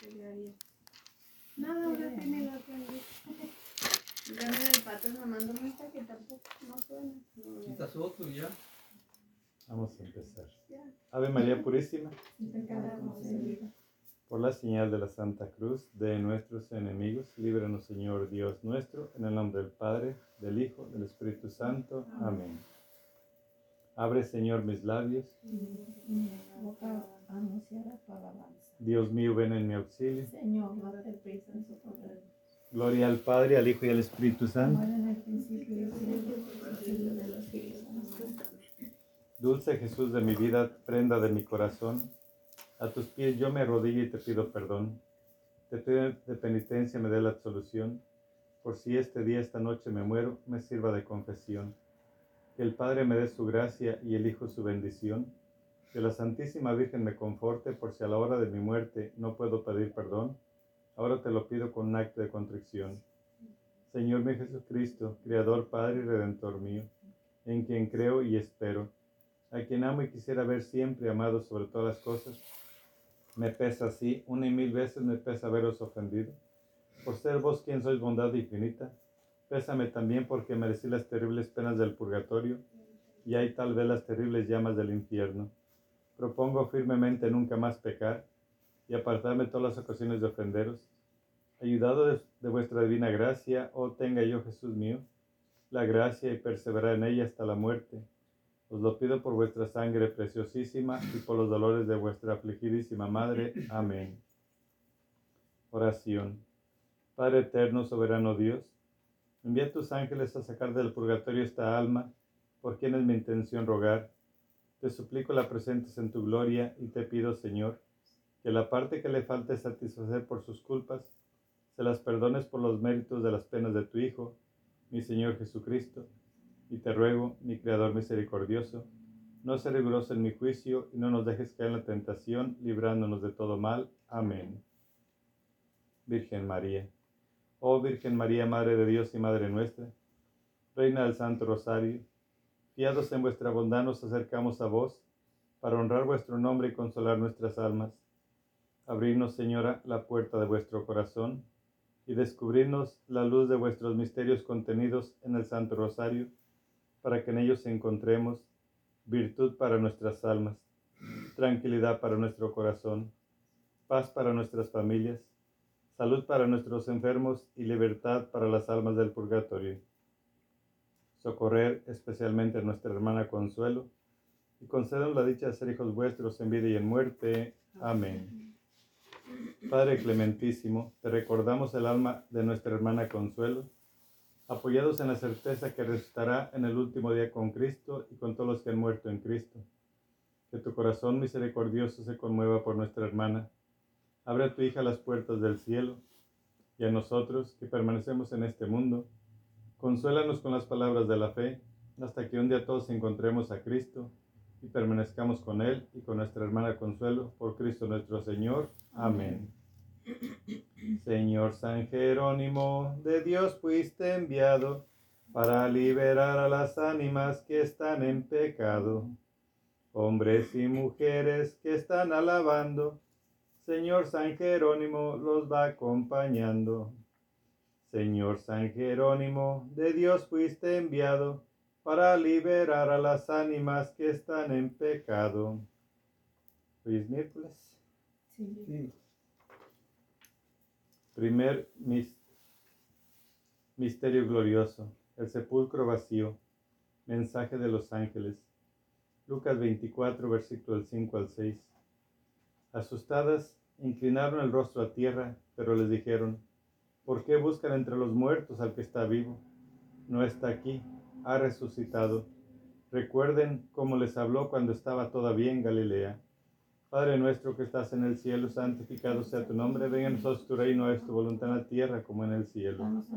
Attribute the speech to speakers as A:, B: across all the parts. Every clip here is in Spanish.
A: Quería Nada, ahora tiene la que Dame el pato un mensaje que tampoco no suena.
B: Quitas otro ya.
C: Vamos a empezar.
A: ya.
C: Ave María Purísima, por la señal de la Santa Cruz de nuestros enemigos, líbranos Señor Dios nuestro, en el nombre del Padre, del Hijo, del Espíritu Santo. Amén. Abre Señor mis labios,
D: Mi boca anunciará tu alabanza.
C: Dios mío, ven en mi auxilio.
D: Señor, date prisa en socorrer.
C: Gloria al Padre, al Hijo y al Espíritu Santo.
D: Muere en el principio y de los siglos.
C: Dulce Jesús de mi vida, prenda de mi corazón, a tus pies yo me arrodillo y te pido perdón. Te pido de penitencia me dé la absolución, por si este día, esta noche me muero, me sirva de confesión. Que el Padre me dé su gracia y el Hijo su bendición. Que la Santísima Virgen me conforte por si a la hora de mi muerte no puedo pedir perdón. Ahora te lo pido con un acto de contrición. Señor mi Jesucristo, Creador, Padre y Redentor mío, en quien creo y espero a quien amo y quisiera ver siempre amado sobre todas las cosas. Me pesa así, una y mil veces me pesa haberos ofendido. Por ser vos quien sois bondad infinita, pésame también porque merecí las terribles penas del purgatorio y hay tal vez las terribles llamas del infierno. Propongo firmemente nunca más pecar y apartarme todas las ocasiones de ofenderos. Ayudado de, vuestra divina gracia, oh tenga yo, Jesús mío, la gracia y perseverar en ella hasta la muerte os lo pido por vuestra sangre preciosísima y por los dolores de vuestra afligidísima Madre. Amén. Oración. Padre eterno, soberano Dios, envía tus ángeles a sacar del purgatorio esta alma, por quien es mi intención rogar. Te suplico la presentes en tu gloria y te pido, Señor, que la parte que le falte satisfacer por sus culpas, se las perdones por los méritos de las penas de tu Hijo, mi Señor Jesucristo y te ruego, mi Creador misericordioso, no se riguroso en mi juicio y no nos dejes caer en la tentación, librándonos de todo mal. Amén. Virgen María, oh Virgen María, Madre de Dios y Madre nuestra, Reina del Santo Rosario, fiados en vuestra bondad nos acercamos a vos, para honrar vuestro nombre y consolar nuestras almas. Abrirnos, Señora, la puerta de vuestro corazón y descubrirnos la luz de vuestros misterios contenidos en el Santo Rosario para que en ellos encontremos virtud para nuestras almas, tranquilidad para nuestro corazón, paz para nuestras familias, salud para nuestros enfermos y libertad para las almas del purgatorio. Socorrer especialmente a nuestra hermana Consuelo y concedernos la dicha de ser hijos vuestros en vida y en muerte. Amén. Padre clementísimo, te recordamos el alma de nuestra hermana Consuelo apoyados en la certeza que resucitará en el último día con Cristo y con todos los que han muerto en Cristo. Que tu corazón misericordioso se conmueva por nuestra hermana. Abre a tu hija las puertas del cielo y a nosotros que permanecemos en este mundo. Consuélanos con las palabras de la fe hasta que un día todos encontremos a Cristo y permanezcamos con Él y con nuestra hermana Consuelo por Cristo nuestro Señor. Amén. Señor San Jerónimo, de Dios fuiste enviado para liberar a las ánimas que están en pecado, hombres y mujeres que están alabando. Señor San Jerónimo los va acompañando. Señor San Jerónimo, de Dios fuiste enviado para liberar a las ánimas que están en pecado. Es miércoles.
D: Sí.
B: Sí.
C: Primer mis- misterio glorioso, el sepulcro vacío, mensaje de los ángeles. Lucas 24, versículo del 5 al 6. Asustadas, inclinaron el rostro a tierra, pero les dijeron, ¿por qué buscan entre los muertos al que está vivo? No está aquí, ha resucitado. Recuerden cómo les habló cuando estaba todavía en Galilea. Padre nuestro que estás en el cielo, santificado sea tu nombre, venga a nosotros tu reino, es tu voluntad en la tierra como en el cielo.
D: Danos a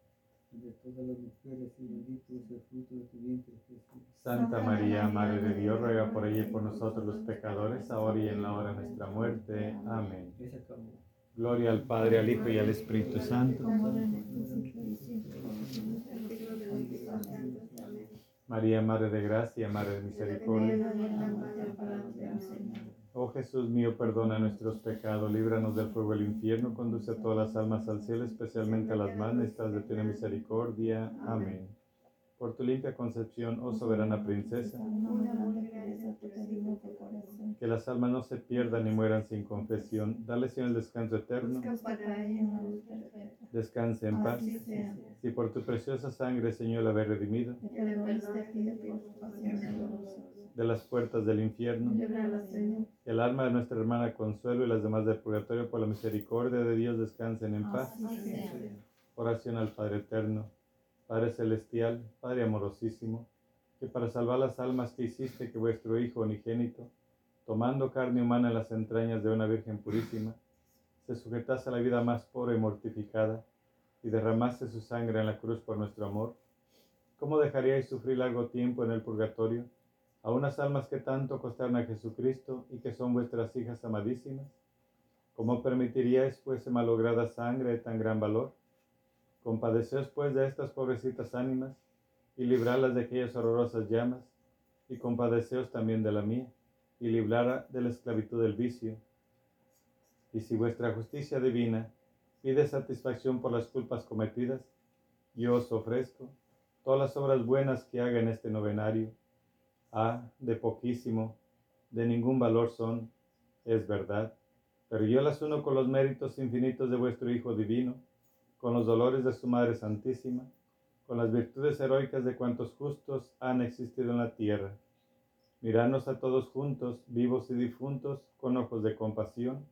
B: entre todas las mujeres y bendito es el fruto de tu vientre Jesús.
C: Santa María, Madre de Dios, ruega por ella y por nosotros los pecadores, ahora y en la hora de nuestra muerte. Amén. Gloria al Padre, al Hijo y al Espíritu Santo.
D: De
A: de.
C: María, Madre de Gracia, Madre de Misericordia. Oh Jesús mío, perdona nuestros pecados, líbranos del fuego del infierno, conduce a todas las almas al cielo, especialmente a las más necesitadas de tu misericordia. Amén. Por tu limpia concepción, oh soberana princesa, que las almas no se pierdan ni mueran sin confesión. Dale, Señor, el descanso eterno. Descanse en paz. Si por tu preciosa sangre, Señor, la habéis redimido de las puertas del infierno, que el alma de nuestra hermana Consuelo y las demás del purgatorio, por la misericordia de Dios, descansen en paz. Oración al Padre Eterno, Padre Celestial, Padre amorosísimo, que para salvar las almas que hiciste que vuestro Hijo unigénito, tomando carne humana en las entrañas de una Virgen purísima, se sujetase a la vida más pobre y mortificada, y derramase su sangre en la cruz por nuestro amor, ¿cómo dejaríais sufrir largo tiempo en el purgatorio a unas almas que tanto costaron a Jesucristo y que son vuestras hijas amadísimas? ¿Cómo permitiríais fuese malograda sangre de tan gran valor? Compadeceos pues de estas pobrecitas ánimas y librarlas de aquellas horrorosas llamas, y compadeceos también de la mía, y librarla de la esclavitud del vicio. Y si vuestra justicia divina pide satisfacción por las culpas cometidas, yo os ofrezco todas las obras buenas que haga en este novenario. Ah, de poquísimo, de ningún valor son, es verdad, pero yo las uno con los méritos infinitos de vuestro Hijo Divino, con los dolores de su Madre Santísima, con las virtudes heroicas de cuantos justos han existido en la tierra. Miradnos a todos juntos, vivos y difuntos, con ojos de compasión,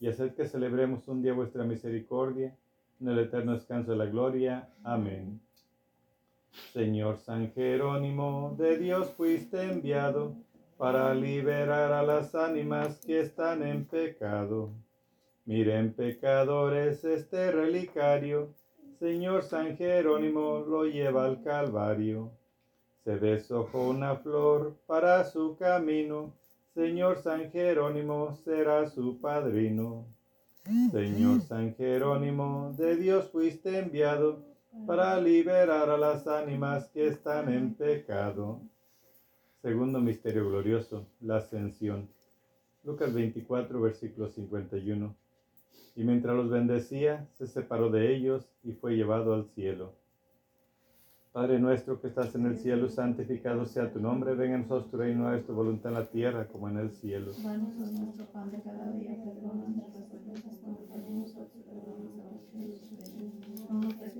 C: y haced que celebremos un día vuestra misericordia en el eterno descanso de la gloria. Amén. Señor San Jerónimo, de Dios fuiste enviado para liberar a las ánimas que están en pecado. Miren pecadores este relicario, Señor San Jerónimo lo lleva al Calvario. Se deshojó una flor para su camino, Señor San Jerónimo será su padrino. Señor San Jerónimo, de Dios fuiste enviado para liberar a las ánimas que están en pecado. Segundo misterio glorioso, la ascensión. Lucas 24, versículo 51. Y mientras los bendecía, se separó de ellos y fue llevado al cielo. Padre nuestro que estás en el cielo, santificado sea tu nombre, venga a nosotros tu reino, hagas tu voluntad en la tierra como en el cielo.
D: Danos a.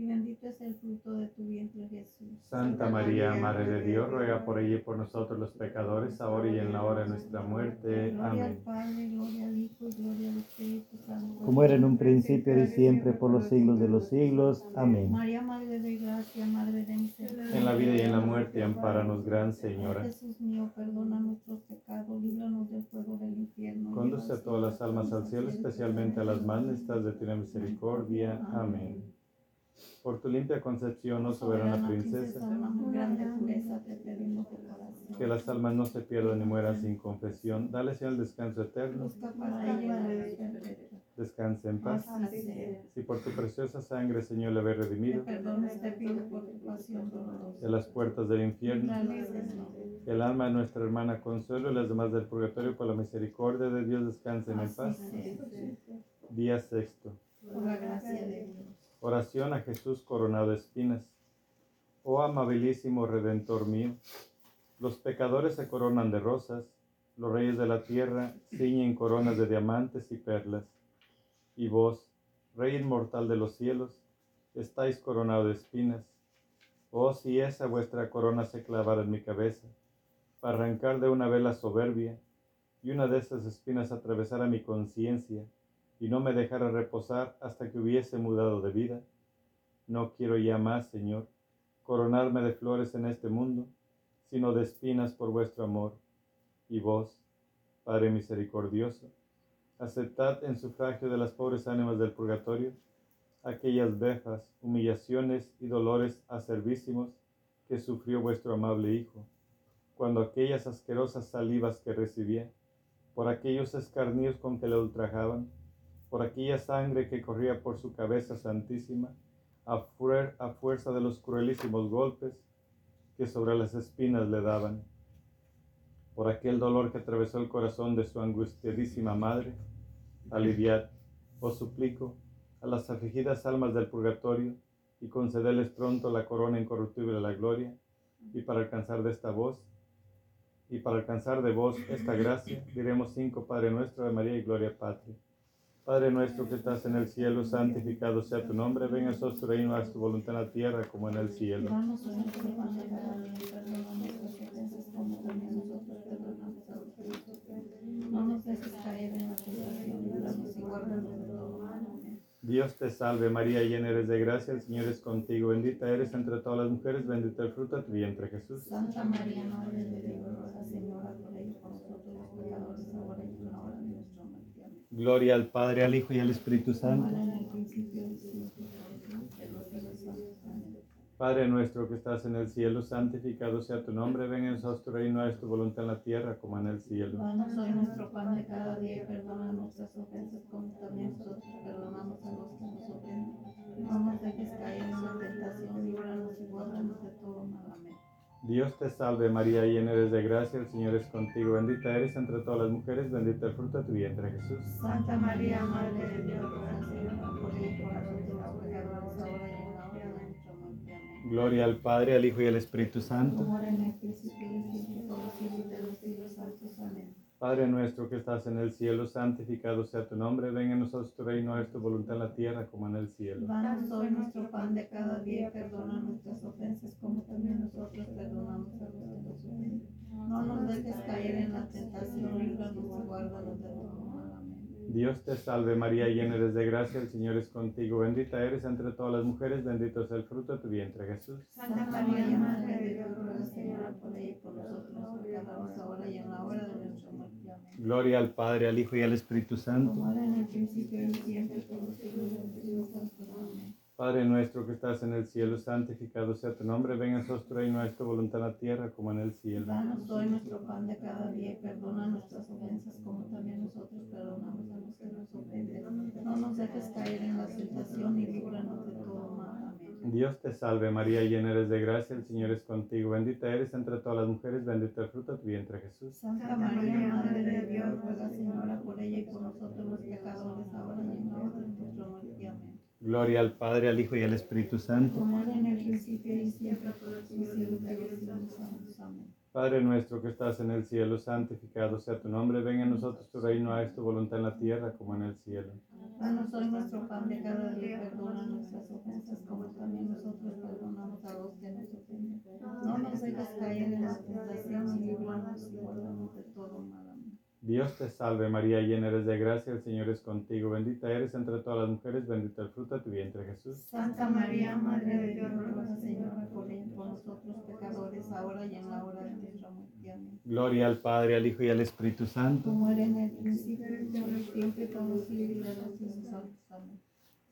D: y bendito es el fruto de tu vientre Jesús.
C: Santa María, Madre de Dios, ruega por ella y por nosotros los pecadores, ahora y en la hora de nuestra muerte.
D: Gloria al
C: Amén.
D: Padre, gloria al Hijo y gloria al Espíritu Santo.
E: como era en un principio y siempre por los siglos de los siglos. Amén.
D: María, Madre de Gracia, Madre de Misericordia.
C: En la vida y en la muerte, ampáranos, Gran Señora.
D: Jesús mío, perdona nuestros pecados, líbranos del fuego del infierno.
C: Conduce a todas las almas al cielo, especialmente a las más necesitadas de tu misericordia. Amén. Por tu limpia concepción, oh soberana princesa, que las almas no se pierdan ni mueran sin confesión. Dale, Señor, el descanso eterno. Descanse en paz. Si por tu preciosa sangre, Señor, le habéis redimido de las puertas del infierno, que el alma de nuestra hermana Consuelo y las demás del purgatorio, por la misericordia de Dios, descansen en paz. Día sexto.
D: Por la gracia de Dios.
C: Oración a Jesús coronado de espinas. Oh amabilísimo Redentor mío, los pecadores se coronan de rosas, los reyes de la tierra ciñen coronas de diamantes y perlas. Y vos, Rey inmortal de los cielos, estáis coronado de espinas. Oh, si esa vuestra corona se clavara en mi cabeza, para arrancar de una vez la soberbia, y una de esas espinas atravesara mi conciencia, y no me dejara reposar hasta que hubiese mudado de vida. No quiero ya más, Señor, coronarme de flores en este mundo, sino de espinas por vuestro amor. Y vos, Padre misericordioso, aceptad en sufragio de las pobres ánimas del purgatorio aquellas befas, humillaciones y dolores acervísimos que sufrió vuestro amable Hijo, cuando aquellas asquerosas salivas que recibía, por aquellos escarnios con que le ultrajaban, por aquella sangre que corría por su cabeza santísima, a, fuer- a fuerza de los cruelísimos golpes que sobre las espinas le daban. por aquel dolor que atravesó el corazón de su angustiadísima madre, aliviad, os suplico, a las afligidas almas del purgatorio, y concederles pronto la corona incorruptible de la gloria, y para alcanzar de esta voz, y para alcanzar de vos esta gracia, diremos cinco Padre nuestro de María y Gloria Patria. Padre nuestro que estás en el cielo, santificado sea tu nombre, venga a nosotros tu reino, haz tu voluntad en la tierra como en el cielo. Dios te salve María, llena eres de gracia, el Señor es contigo, bendita eres entre todas las mujeres, bendito el fruto de tu vientre Jesús.
D: Santa María, Madre de Dios, Señora por nosotros los pecadores, ahora y en la hora de nuestra muerte. Amén.
C: Gloria al Padre, al Hijo y al Espíritu Santo. Padre nuestro que estás en el cielo, santificado sea tu nombre, venga a tu reino, haz tu voluntad en la tierra como en el cielo.
D: Danos hoy nuestro pan de cada día y perdona nuestras ofensas como también
C: Dios te salve María, llena eres de gracia, el Señor es contigo, bendita eres entre todas las mujeres, bendito el fruto de tu vientre Jesús.
D: Santa María, Madre de Dios.
C: Gloria al Padre, al Hijo y al Espíritu Santo.
D: Como en el principio y siempre, por los siglos de los siglos santos. Amén.
C: Padre nuestro que estás en el cielo, santificado sea tu nombre, venga a nosotros tu reino, haz tu voluntad en la tierra como en el cielo.
D: Danos hoy nuestro pan de cada día perdona nuestras ofensas como también nosotros perdonamos a los que nos ofenden. No nos dejes caer en la tentación, y guárdanos de todo.
C: Dios te salve María, llena eres de gracia, el Señor es contigo, bendita eres entre todas las mujeres, bendito es el fruto de tu vientre Jesús.
D: Santa María, Madre de Dios, ruega Señora por ella y por nosotros pecadores, ahora y en la hora de nuestra muerte.
C: Gloria al Padre, al Hijo y al Espíritu Santo.
D: Como era en el principio y siempre, por los siglos de los siglos. Amén.
C: Padre nuestro que estás en el cielo, santificado sea tu nombre, venga a reino, tu voluntad en la tierra como en el cielo.
D: Danos hoy nuestro pan de cada día y perdona nuestras ofensas como también nosotros perdonamos a los que nos ofenden. No nos dejes caer en la tentación y líbranos de todo mal. Amén.
C: Dios te salve María, llena eres de gracia, el Señor es contigo, bendita eres entre todas las mujeres, bendito el fruto de tu vientre Jesús.
D: Santa María, Madre de Dios, ruega Señora por ella y por nosotros los pecadores, ahora y en la hora de nuestra.
C: Gloria al Padre, al Hijo y al Espíritu Santo.
D: Como era en el principio y siempre, por los siglos de los siglos santos. Amén.
C: Padre nuestro que estás en el cielo, santificado sea tu nombre, venga a nosotros tu reino, haz tu voluntad en la tierra como en el cielo.
D: Danos hoy nuestro pan de cada día, perdona nuestras ofensas como también nosotros perdonamos a los que nos ofenden. No nos dejes caer en la tentación y líbranos de todo mal.
C: Dios te salve María, llena eres de gracia, el Señor es contigo, bendita eres entre todas las mujeres, bendito el fruto de tu vientre Jesús.
D: Santa María, Madre de Dios, ruega Señora por nosotros pecadores, ahora y en la hora de nuestra muerte. Amén.
C: Gloria al Padre, al Hijo y al Espíritu Santo.
D: Como era en el principio, ahora y siempre, por los siglos de los siglos santos. Amén.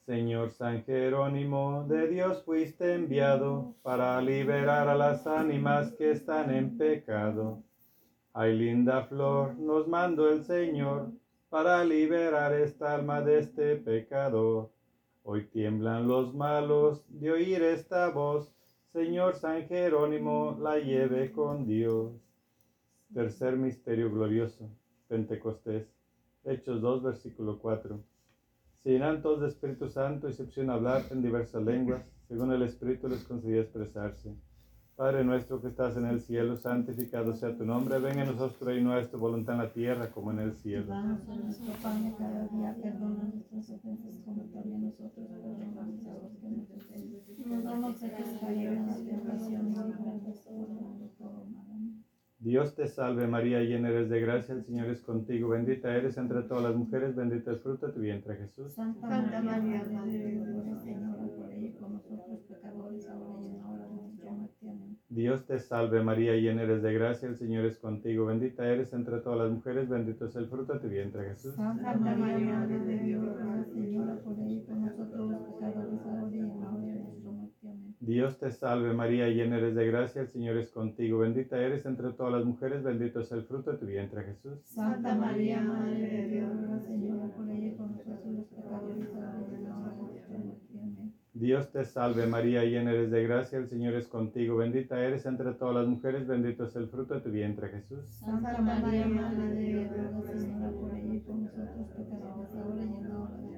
C: Señor San Jerónimo, de Dios fuiste enviado para liberar a las ánimas que están en pecado. Ay, linda flor, nos mandó el Señor para liberar esta alma de este pecador. Hoy tiemblan los malos de oír esta voz. Señor San Jerónimo, la lleve con Dios. Tercer misterio glorioso, Pentecostés. Hechos 2, versículo 4. Se llenan todos de Espíritu Santo y se hablar en diversas lenguas, según el Espíritu les concedía expresarse. Padre nuestro que estás en el cielo, santificado sea tu nombre, venga a nosotros tu reino, haz tu voluntad en la tierra como en el cielo.
D: Danos hoy nuestro pan de cada día, perdona nuestras ofensas como también nosotros perdonamos a los que nos ofenden. No nos dejes caer en la tentación y líbranos de todo mal. Amén.
C: Dios te salve María, llena eres de gracia, el Señor es contigo, bendita eres entre todas las mujeres, bendito el fruto de tu vientre Jesús.
D: Santa María, Madre de Dios, y por nosotros pecadores, ahora y en la hora de nuestra muerte. Amén.
C: Dios te salve María, llena eres de gracia, el Señor es contigo, bendita eres entre todas las mujeres, bendito es el fruto de tu vientre Jesús.
D: Santa María, Madre de Dios, ruega Señora por ella y por nosotros los pecadores, ahora y en la hora de nuestra muerte. Amén.
C: Dios te salve María, llena eres de gracia, el Señor es contigo, bendita eres entre todas las mujeres, bendito es el fruto de tu vientre Jesús.
D: Santa María, Madre de Dios, ruega Señora por ella y por nosotros los pecadores, ahora y en la hora de nuestra muerte.
C: Dios te salve María, llena eres de gracia, el Señor es contigo, bendita eres entre todas las mujeres, bendito es el fruto de tu vientre Jesús.
D: Santa María, Madre de Dios, ruega por nosotros pecadores, ahora y en la hora de.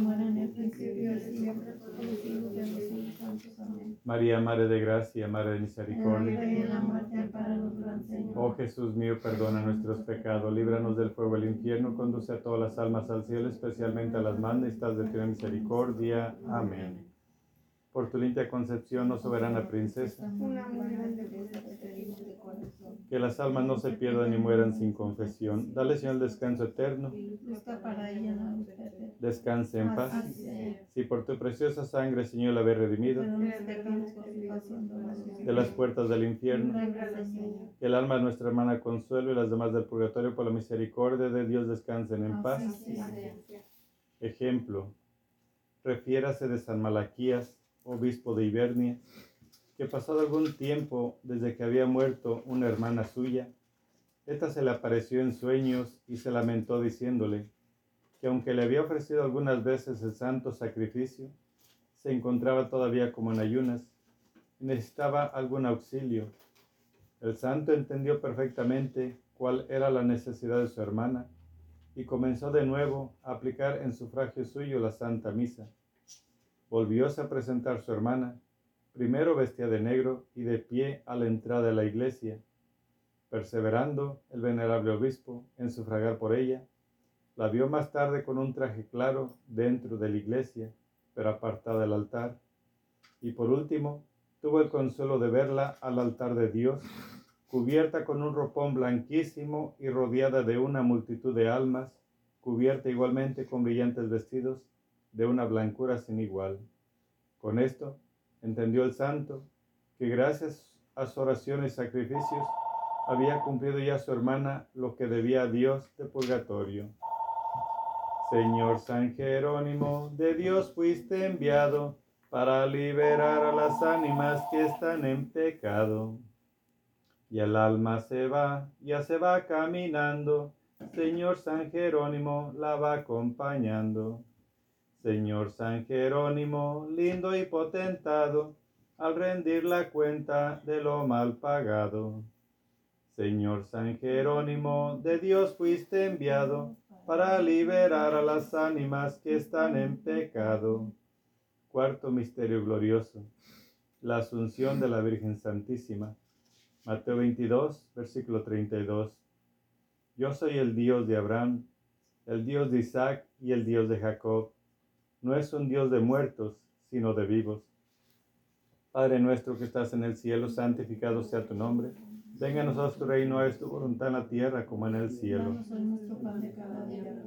D: Como era en el principio, y siempre, por los siglos de los siglos santos. Amén.
C: María, Madre de gracia, Madre de misericordia.
D: en la muerte, Señor.
C: Oh Jesús mío, perdona nuestros pecados, líbranos del fuego del infierno, conduce a todas las almas al cielo, especialmente a las más necesitadas de tu misericordia. Amén. Por tu limpia concepción, oh soberana princesa, que las almas no se pierdan ni mueran sin confesión. Dale, Señor, el descanso eterno. Descanse en paz.
D: Así sea.
C: Si por tu preciosa sangre, Señor, la habéis redimido de las puertas del infierno, que el alma de nuestra hermana Consuelo y las demás del purgatorio, por la misericordia de Dios, descansen en paz.
D: Así sea.
C: Ejemplo, refiérase de San Malaquías, obispo de Ibernia, que pasado algún tiempo desde que había muerto una hermana suya, ésta se le apareció en sueños y se lamentó diciéndole que aunque le había ofrecido algunas veces el santo sacrificio, se encontraba todavía como en ayunas y necesitaba algún auxilio. El santo entendió perfectamente cuál era la necesidad de su hermana y comenzó de nuevo a aplicar en sufragio suyo la Santa Misa. Volvióse a presentar su hermana, primero vestida de negro y de pie a la entrada de la iglesia. Perseverando el venerable obispo en sufragar por ella, la vio más tarde con un traje claro dentro de la iglesia, pero apartada del altar. Y por último, tuvo el consuelo de verla al altar de Dios, cubierta con un ropón blanquísimo y rodeada de una multitud de almas, cubierta igualmente con brillantes vestidos de una blancura sin igual. Con esto entendió el santo que gracias a sus oraciones y sacrificios había cumplido ya su hermana lo que debía a Dios de purgatorio. Señor San Jerónimo, de Dios fuiste enviado para liberar a las ánimas que están en pecado. Y el alma se va, ya se va caminando. Señor San Jerónimo la va acompañando. Señor San Jerónimo, lindo y potentado, al rendir la cuenta de lo mal pagado. Señor San Jerónimo, de Dios fuiste enviado para liberar a las ánimas que están en pecado. Cuarto misterio glorioso, la asunción de la Virgen Santísima. Mateo 22, versículo 32. Yo soy el Dios de Abraham, el Dios de Isaac y el Dios de Jacob. No es un Dios de muertos, sino de vivos. Padre nuestro que estás en el cielo, santificado sea tu nombre. Venga a nosotros tu reino, es tu voluntad en la tierra como en el cielo.
D: Danos hoy nuestro pan de cada día,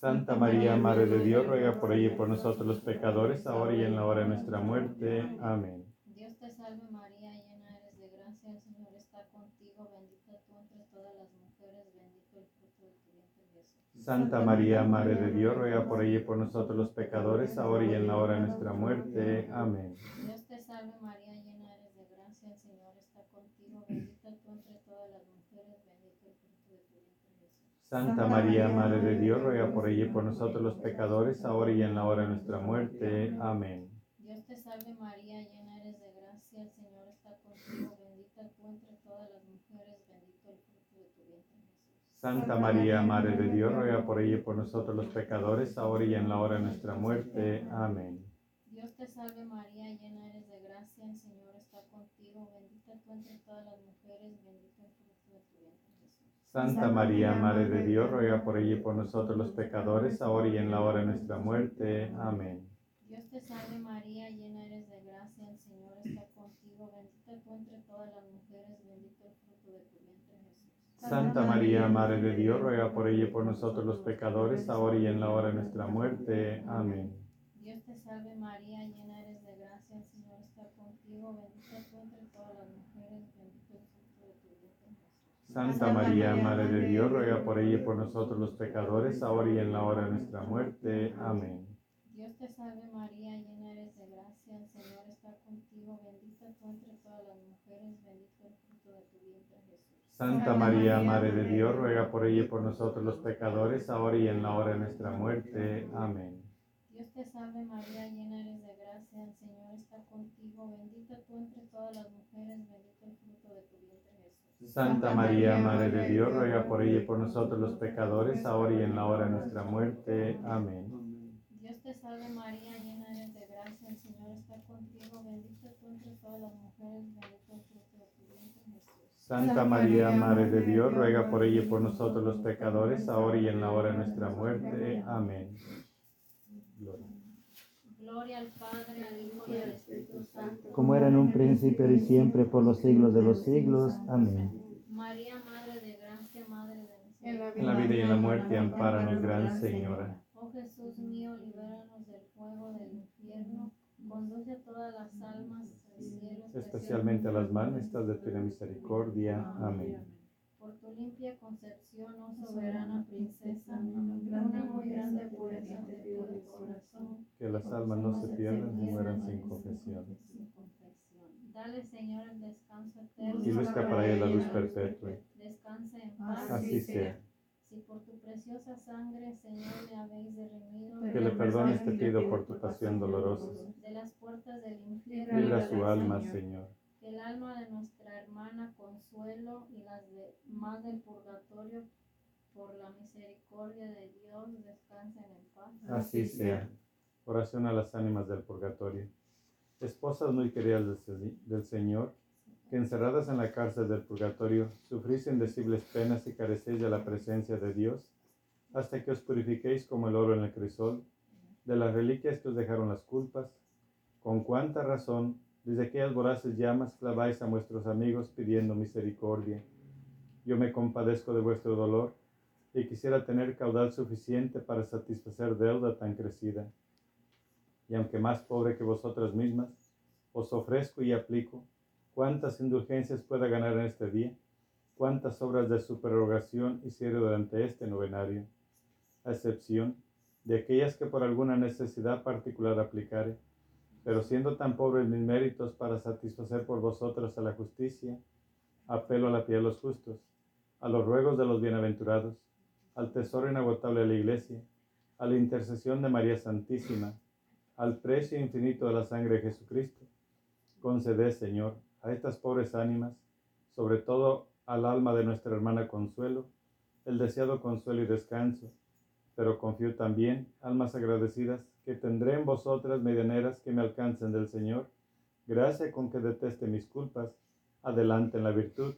C: Santa María, Madre de Dios, ruega por ella y por nosotros los pecadores, ahora y en la hora de nuestra muerte. Amén.
F: Dios te salve María, llena eres de gracia, el Señor está contigo, bendita tú entre todas las mujeres, bendito el fruto de tu vientre Jesús.
C: Santa María, Madre de Dios, ruega por ella y por nosotros los pecadores, ahora y en la hora de nuestra muerte. Amén.
F: Dios te salve María, llena eres de gracia, el Señor está contigo, bendita tú entre todas las mujeres, bendito el fruto de tu vientre Jesús.
C: Santa María, Madre de Dios, ruega por ella y por nosotros los pecadores, ahora y en la hora de nuestra muerte. Amén.
F: Dios te salve María, llena eres de gracia, el Señor está contigo, bendita tú entre todas las mujeres, bendito el fruto de tu vientre Jesús.
C: Santa María, Madre de Dios, ruega por ella y por nosotros los pecadores, ahora y en la hora de nuestra muerte. Amén.
F: Dios te salve María, llena eres de gracia, el Señor está contigo, bendita tú entre todas las mujeres, bendito el fruto de tu vientre Jesús.
C: Santa María, Madre de Dios, ruega por ella y por nosotros los pecadores, ahora y en la hora de nuestra muerte. Amén.
F: Dios te salve María, llena eres de gracia, el Señor está contigo, bendita tú entre todas las mujeres, bendito el fruto de tu vientre Jesús.
C: Santa María, Madre de Dios, ruega por ella y por nosotros los pecadores, ahora y en la hora de nuestra muerte. Amén.
F: Dios te salve María, llena eres de gracia, el Señor está contigo, bendita tú entre todas las mujeres, bendito el fruto de tu vientre Jesús.
C: Santa María, Madre de Dios, ruega por ella y por nosotros los pecadores, ahora y en la hora de nuestra muerte. Amén.
F: Dios te salve María, llena eres de gracia, el Señor está contigo, bendita tú entre todas las mujeres, bendito el fruto de tu vientre Jesús.
C: Santa María, Madre de Dios, ruega por ella y por nosotros los pecadores, ahora y en la hora de nuestra muerte. Amén.
F: Dios te salve María, llena eres de gracia, el Señor está contigo, bendita tú entre todas las mujeres, bendito el fruto de tu vientre.
C: Santa María, Madre de Dios, ruega por ella y por nosotros los pecadores, ahora y en la hora de nuestra muerte. Amén.
F: Dios te salve María, llena eres de gracia, el Señor está contigo, bendita tú entre todas las mujeres, bendito el fruto de tu vientre Jesús.
C: Santa María, Madre de Dios, ruega por ella y por nosotros los pecadores, ahora y en la hora de nuestra muerte. Amén. Gloria.
F: Gloria al Padre, al Hijo y al Espíritu Santo.
E: como era en un principio y siempre por los siglos de los siglos. Amén.
F: María, Madre de gracia, Madre de
A: En la.
C: En la vida y en la muerte, ampáranos, Gran Señora.
F: Oh Jesús mío, libéranos del fuego del infierno, conduce a todas las almas al cielo,
C: Especialmente a las más de tu misericordia. Amén.
F: Por tu limpia concepción, oh soberana princesa, una muy grande pureza interior del corazón,
C: Que las almas no se pierdan ni mueran sin confesión.
F: Dale, Señor, el descanso eterno.
C: Y luzca para ella la luz perpetua.
F: Descanse en paz.
C: Así sea.
F: Si por tu preciosa sangre, Señor, le habéis redimido
C: Que le perdones te pido por tu pasión dolorosa.
F: de las puertas del infierno,
C: Libra su alma, Señor.
F: Que el alma de nuestra hermana Consuelo y las de, más del purgatorio, por la misericordia de Dios, descansen en paz.
C: Así sea. Oración a las ánimas del purgatorio. Esposas muy queridas del, del Señor, que encerradas en la cárcel del purgatorio, sufrís indecibles penas y carecéis de la presencia de Dios, hasta que os purifiquéis como el oro en el crisol, de las reliquias que os dejaron las culpas, con cuánta razón desde aquellas voraces llamas claváis a vuestros amigos pidiendo misericordia. Yo me compadezco de vuestro dolor y quisiera tener caudal suficiente para satisfacer deuda tan crecida. Y aunque más pobre que vosotras mismas, os ofrezco y aplico cuántas indulgencias pueda ganar en este día, cuántas obras de supererogación hiciere durante este novenario, a excepción de aquellas que por alguna necesidad particular aplicare, pero siendo tan pobres mis méritos para satisfacer por vosotras a la justicia, apelo a la piedad de los justos, a los ruegos de los bienaventurados, al tesoro inagotable de la Iglesia, a la intercesión de María Santísima, al precio infinito de la sangre de Jesucristo. Conceded, Señor, a estas pobres ánimas, sobre todo al alma de nuestra hermana Consuelo, el deseado consuelo y descanso, pero confío también, almas agradecidas, que tendré en vosotras medianeras que me alcancen del Señor, gracia con que deteste mis culpas, adelante en la virtud,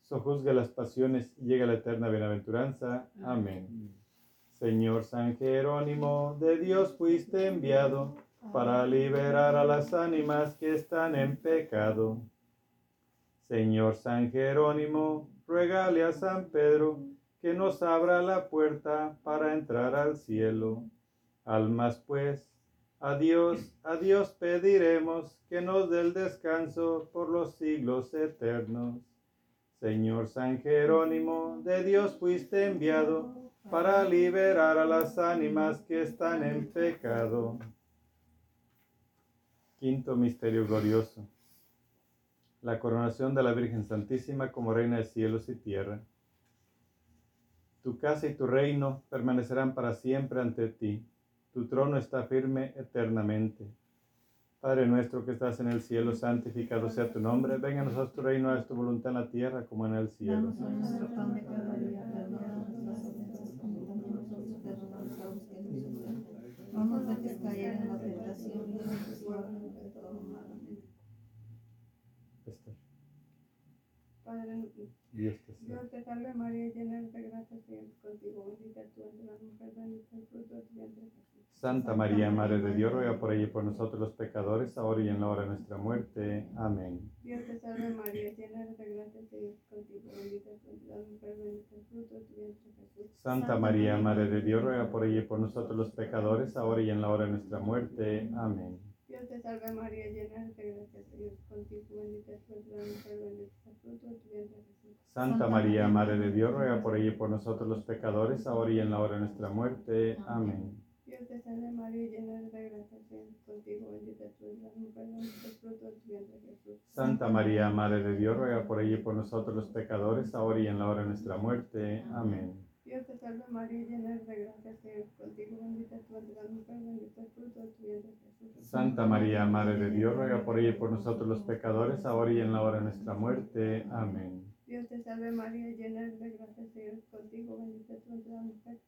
C: sojuzgue las pasiones y llegue a la eterna bienaventuranza. Amén. Señor San Jerónimo, de Dios fuiste enviado para liberar a las ánimas que están en pecado. Señor San Jerónimo, ruégale a San Pedro que nos abra la puerta para entrar al cielo. Almas pues, a Dios, a Dios pediremos que nos dé el descanso por los siglos eternos. Señor San Jerónimo, de Dios fuiste enviado para liberar a las ánimas que están en pecado. Quinto misterio glorioso. La coronación de la Virgen Santísima como Reina de cielos y tierra. Tu casa y tu reino permanecerán para siempre ante ti. Tu trono está firme eternamente. Padre nuestro que estás en el cielo, santificado sea tu nombre. Venga a nosotros tu reino, haz tu voluntad en la tierra como en el cielo.
D: Perdonamos a que nos nos caer en la tentación y líbranos de todo mal.
A: Padre,
C: Dios te salve.
A: Dios te salve María, llena eres de gracia, contigo, bendita tú entre las mujeres, bendito el fruto de tu vientre Jesús.
C: Santa María, Madre de Dios, ruega por ella y por nosotros los pecadores, ahora y en la hora de nuestra muerte. Amén.
A: Dios te salve María, llena eres de gracia, Señor es contigo, bendita tú las mujeres, bendito el fruto de tu vientre Jesús.
C: Santa María, Madre de Dios, ruega por ella y por nosotros los pecadores, ahora y en la hora de nuestra muerte. Amén.
A: Dios te salve María, llena eres de gracia, Señor es contigo, bendita tú las mujeres, bendito es el fruto de tu vientre Jesús.
C: Santa María, Madre de Dios, ruega por ella y por nosotros los pecadores, ahora y en la hora de nuestra muerte. Amén.
A: Dios te salve María, llena eres de gracia, Señor contigo, bendita tú entre las mujeres, bendito el fruto de tu vientre Jesús.
C: Santa María, Madre de Dios, ruega por ella y por nosotros los pecadores, ahora y en la hora de nuestra muerte. Amén.
A: Dios te salve María, llena eres de gracia, Señor contigo, bendita tú entre las mujeres, bendito el fruto de tu vientre Jesús.
C: Santa María, Madre de Dios, ruega por ella y por nosotros los pecadores, ahora y en la hora de nuestra muerte. Amén.
A: Dios te salve María, llena eres de gracia, Señor contigo, bendita tú entre las mujeres,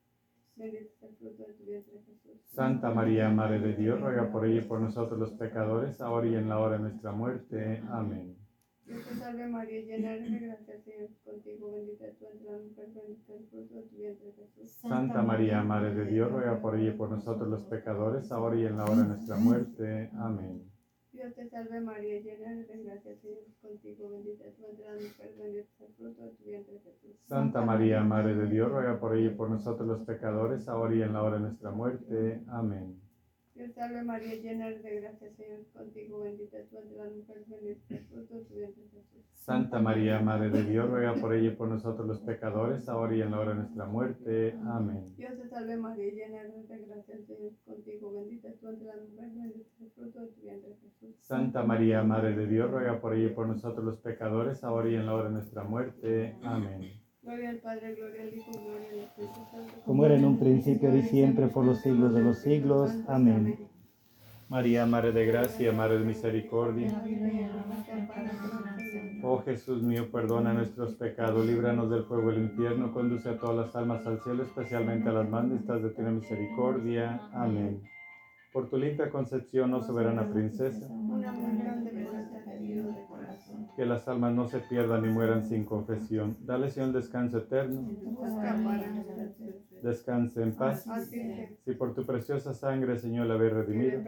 C: Santa María, Madre de Dios, ruega por ella y por nosotros los pecadores, ahora y en la hora de nuestra muerte. Amén.
A: Dios te salve María, llena eres de gracia, Señor contigo, bendita tú entre las mujeres, bendito el fruto de tu vientre Jesús.
C: Santa María, Madre de Dios, ruega por ella y por nosotros los pecadores, ahora y en la hora de nuestra muerte. Amén.
A: Dios te salve María, llena de gracia, Señor es contigo, bendita tú entre las mujeres, bendito es el fruto de tu vientre Jesús.
C: Santa María, Madre de Dios, ruega por ella y por nosotros los pecadores, ahora y en la hora de nuestra muerte. Amén.
A: Dios te salve María, llena eres de gracia, Señor contigo, bendita tú entre las mujeres, bendito es el fruto de tu vientre Jesús.
C: Santa María, Madre de Dios, ruega por ella y por nosotros los pecadores, ahora y en la hora de nuestra muerte. Amén.
A: Dios te salve María, llena de gracia, Señor contigo, bendita tú entre las mujeres, bendito es el fruto de tu vientre Jesús.
C: Santa María, Madre de Dios, ruega por ella y por nosotros los pecadores, ahora y en la hora de nuestra muerte. Amén.
A: Gloria al Padre, gloria al Hijo, gloria al Espíritu Santo.
E: Como era en un principio, y siempre, por los siglos de los siglos. Amén.
C: María, Madre de Gracia, Madre de Misericordia. Oh Jesús mío, perdona nuestros pecados, líbranos del fuego del infierno, conduce a todas las almas al cielo, especialmente a las más de tu misericordia. Amén. Por tu limpia concepción, oh soberana princesa,
A: Una muy grande
C: que las almas no se pierdan ni mueran sin confesión. Dale, Señor, descanso eterno. Descanse en paz. Si por tu preciosa sangre, Señor, la habéis redimido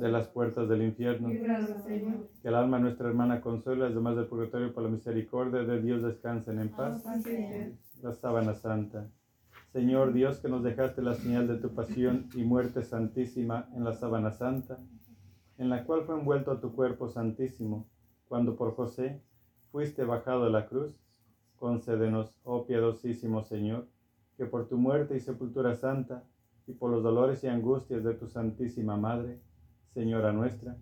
C: de las puertas del infierno, que el alma nuestra hermana consuela, las demás del purgatorio, por la misericordia de Dios, descansen en paz. La sábana santa. Señor Dios, que nos dejaste la señal de tu pasión y muerte santísima en la sábana santa, en la cual fue envuelto tu cuerpo santísimo, cuando por José fuiste bajado de la cruz, concédenos, oh piadosísimo Señor, que por tu muerte y sepultura santa, y por los dolores y angustias de tu Santísima Madre, Señora nuestra,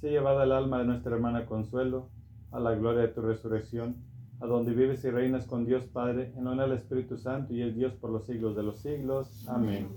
C: sea llevada el alma de nuestra hermana Consuelo a la gloria de tu resurrección, a donde vives y reinas con Dios Padre, en honor al Espíritu Santo y es Dios por los siglos de los siglos. Amén.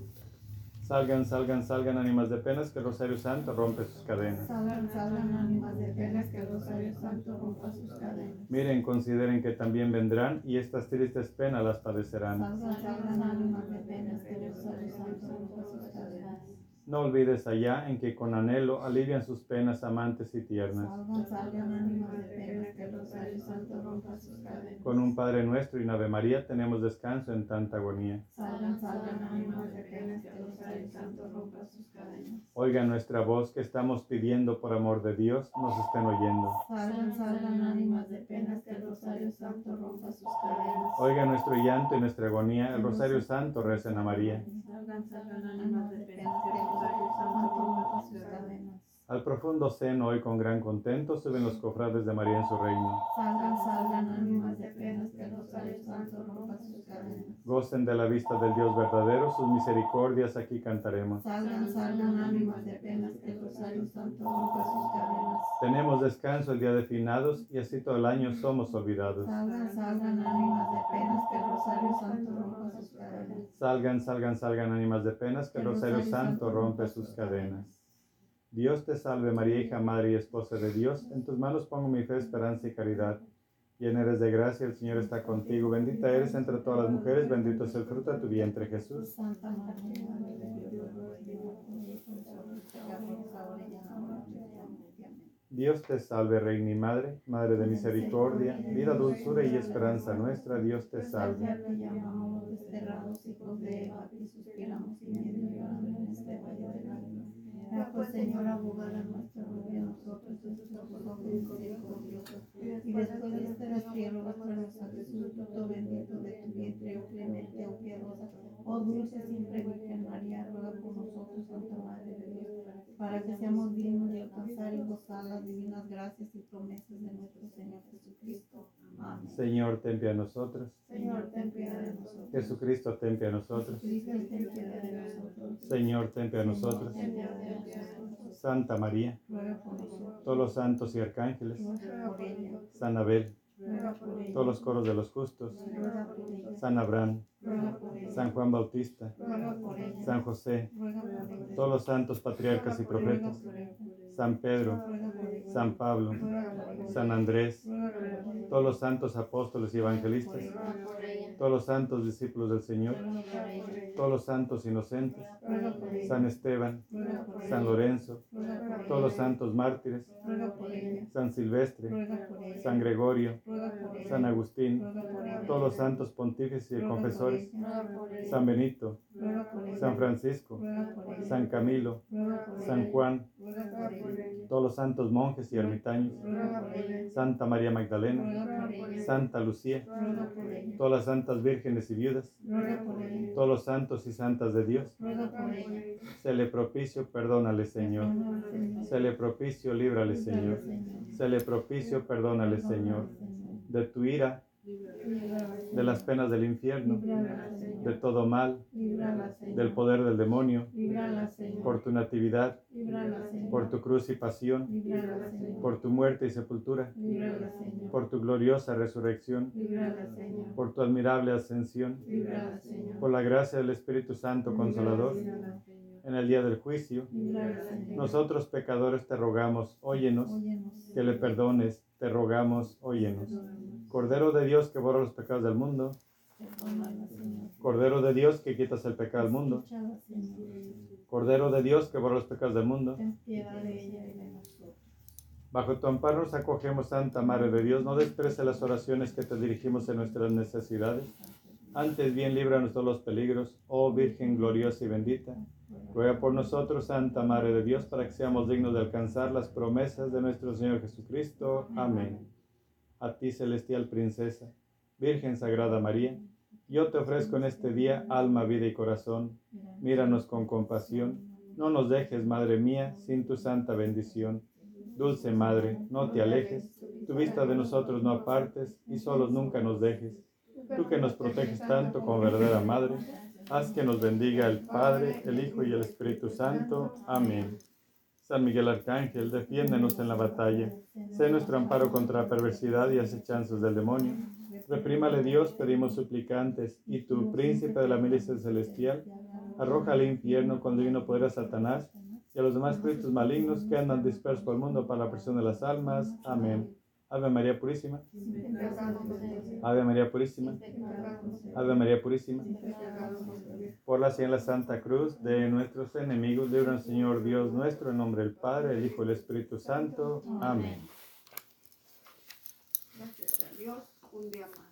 C: Salgan, salgan, salgan ánimas de penas, que el Rosario Santo rompe sus cadenas.
D: Salgan, salgan ánimas de penas, que el Rosario Santo rompa sus cadenas.
C: Miren, consideren que también vendrán y estas tristes penas las padecerán.
D: Salgan, salgan ánimas de penas, que el Rosario Santo rompa sus cadenas.
C: No olvides allá en que con anhelo alivian sus penas amantes y tiernas.
D: Salgan, salgan ánimas de penas, que el Rosario Santo rompa sus cadenas.
C: Con un Padre nuestro y una Ave María tenemos descanso en tanta agonía.
D: Salgan, salgan ánimas de penas, que el Rosario Santo rompa sus cadenas.
C: Oiga nuestra voz que estamos pidiendo por amor de Dios, nos estén oyendo.
D: Salgan, salgan ánimas de penas, que el Rosario Santo rompa sus cadenas.
C: Oiga nuestro llanto y nuestra agonía, el Rosario Santo recen a María.
D: Salgan, salgan ánimas de penas, que el Rosario Santo rompa sus cadenas.
C: Al profundo seno hoy con gran contento suben los cofrades de María en su reino.
D: Salgan, salgan ánimas de penas, que el Rosario Santo rompa sus cadenas.
C: Gocen de la vista del Dios verdadero, sus misericordias aquí cantaremos.
D: Salgan, salgan ánimas de penas, que el Rosario Santo rompa sus cadenas.
C: Tenemos descanso el día de finados y así todo el año somos olvidados.
D: Salgan, salgan ánimas de penas, que el Rosario Santo rompa sus cadenas.
C: Salgan, salgan, salgan ánimas de penas, que el Rosario Santo rompe sus cadenas. Dios te salve María, hija, madre y esposa de Dios. En tus manos pongo mi fe, esperanza y caridad. Llena eres de gracia, el Señor está contigo. Bendita eres entre todas las mujeres, bendito es el fruto de tu vientre, Jesús.
D: Santa María, Dios,
C: te salve, Reina y Madre, Madre de misericordia, vida, dulzura y esperanza nuestra. Dios te salve.
D: De Eva, Ya pues, Señor, abogada nuestra, a nosotros, ojos misericordiosos. Y después de este destierro, a Jesús, fruto bendito de tu vientre, oh clemente, oh piadosa, oh dulce siempre Virgen María, ruega por nosotros, Santa Madre de Dios, para que seamos dignos de alcanzar y gozar las divinas gracias y promesas de nuestro Señor Jesucristo.
C: Señor, ten piedad de nosotros.
D: Señor, ten piedad de nosotros.
C: Jesucristo, ten piedad de nosotros. Señor, ten piedad de nosotros. Santa María, todos los santos y arcángeles. San Abel, todos los coros de los justos. San Abraham. San Juan Bautista. San José, todos los santos patriarcas y profetas. San Pedro. San Pablo. San Andrés, todos los santos apóstoles y evangelistas, todos los santos discípulos del Señor, todos los santos inocentes. San Esteban. San Lorenzo, todos los santos mártires. San Silvestre. San Gregorio. San Agustín, todos los santos pontífices y confesores, San Benito. San Francisco. San Camilo, San. Juan, todos los santos monjes y ermitaños. Santa María Magdalena. Santa Lucía, todas las santas vírgenes y viudas, todos los santos y santas de Dios, se le propicio, perdónale Señor, se le propicio, líbrale Señor. se le propicio, perdónale Señor, de tu ira, de las penas del infierno, de todo mal, del poder del demonio, por tu natividad, por tu cruz y pasión, por tu muerte y sepultura, por tu gloriosa resurrección, por tu admirable ascensión, por la gracia del Espíritu Santo Consolador, en el día del juicio, nosotros pecadores te rogamos, Óyenos. que le perdones, te rogamos, óyenos. Cordero de Dios que borra los pecados del mundo. Cordero de Dios que quitas el pecado del mundo. Cordero de Dios que borra los pecados del mundo, bajo tu amparo nos acogemos, Santa Madre de Dios, no desprece las oraciones que te dirigimos en nuestras necesidades, antes bien líbranos de todos los peligros, oh Virgen gloriosa y bendita. Ruega por nosotros, Santa Madre de Dios, para que seamos dignos de alcanzar las promesas de nuestro Señor Jesucristo. Amén. A ti, celestial princesa, Virgen Sagrada María, yo te ofrezco en este día alma, vida y corazón. Míranos con compasión. No nos dejes, Madre mía, sin tu santa bendición. Dulce Madre, no te alejes, tu vista de nosotros no apartes y solos nunca nos dejes. Tú que nos proteges tanto como verdadera Madre, haz que nos bendiga el Padre, el Hijo y el Espíritu Santo. Amén. San Miguel Arcángel, defiéndenos en la batalla. Sé nuestro amparo contra la perversidad y acechanzas del demonio. Reprímale Dios, pedimos suplicantes, y tu, príncipe de la milicia celestial, arroja al infierno con divino poder a Satanás y a los demás espíritus malignos que andan dispersos por el mundo para la presión de las almas. Amén. Ave María Purísima, Ave María Purísima, Ave María Purísima. Por la señal de la Santa Cruz de nuestros enemigos, líbranos, Señor Dios nuestro, en nombre del Padre, el Hijo y el Espíritu Santo. Amén.
A: Gracias a Dios, un día más.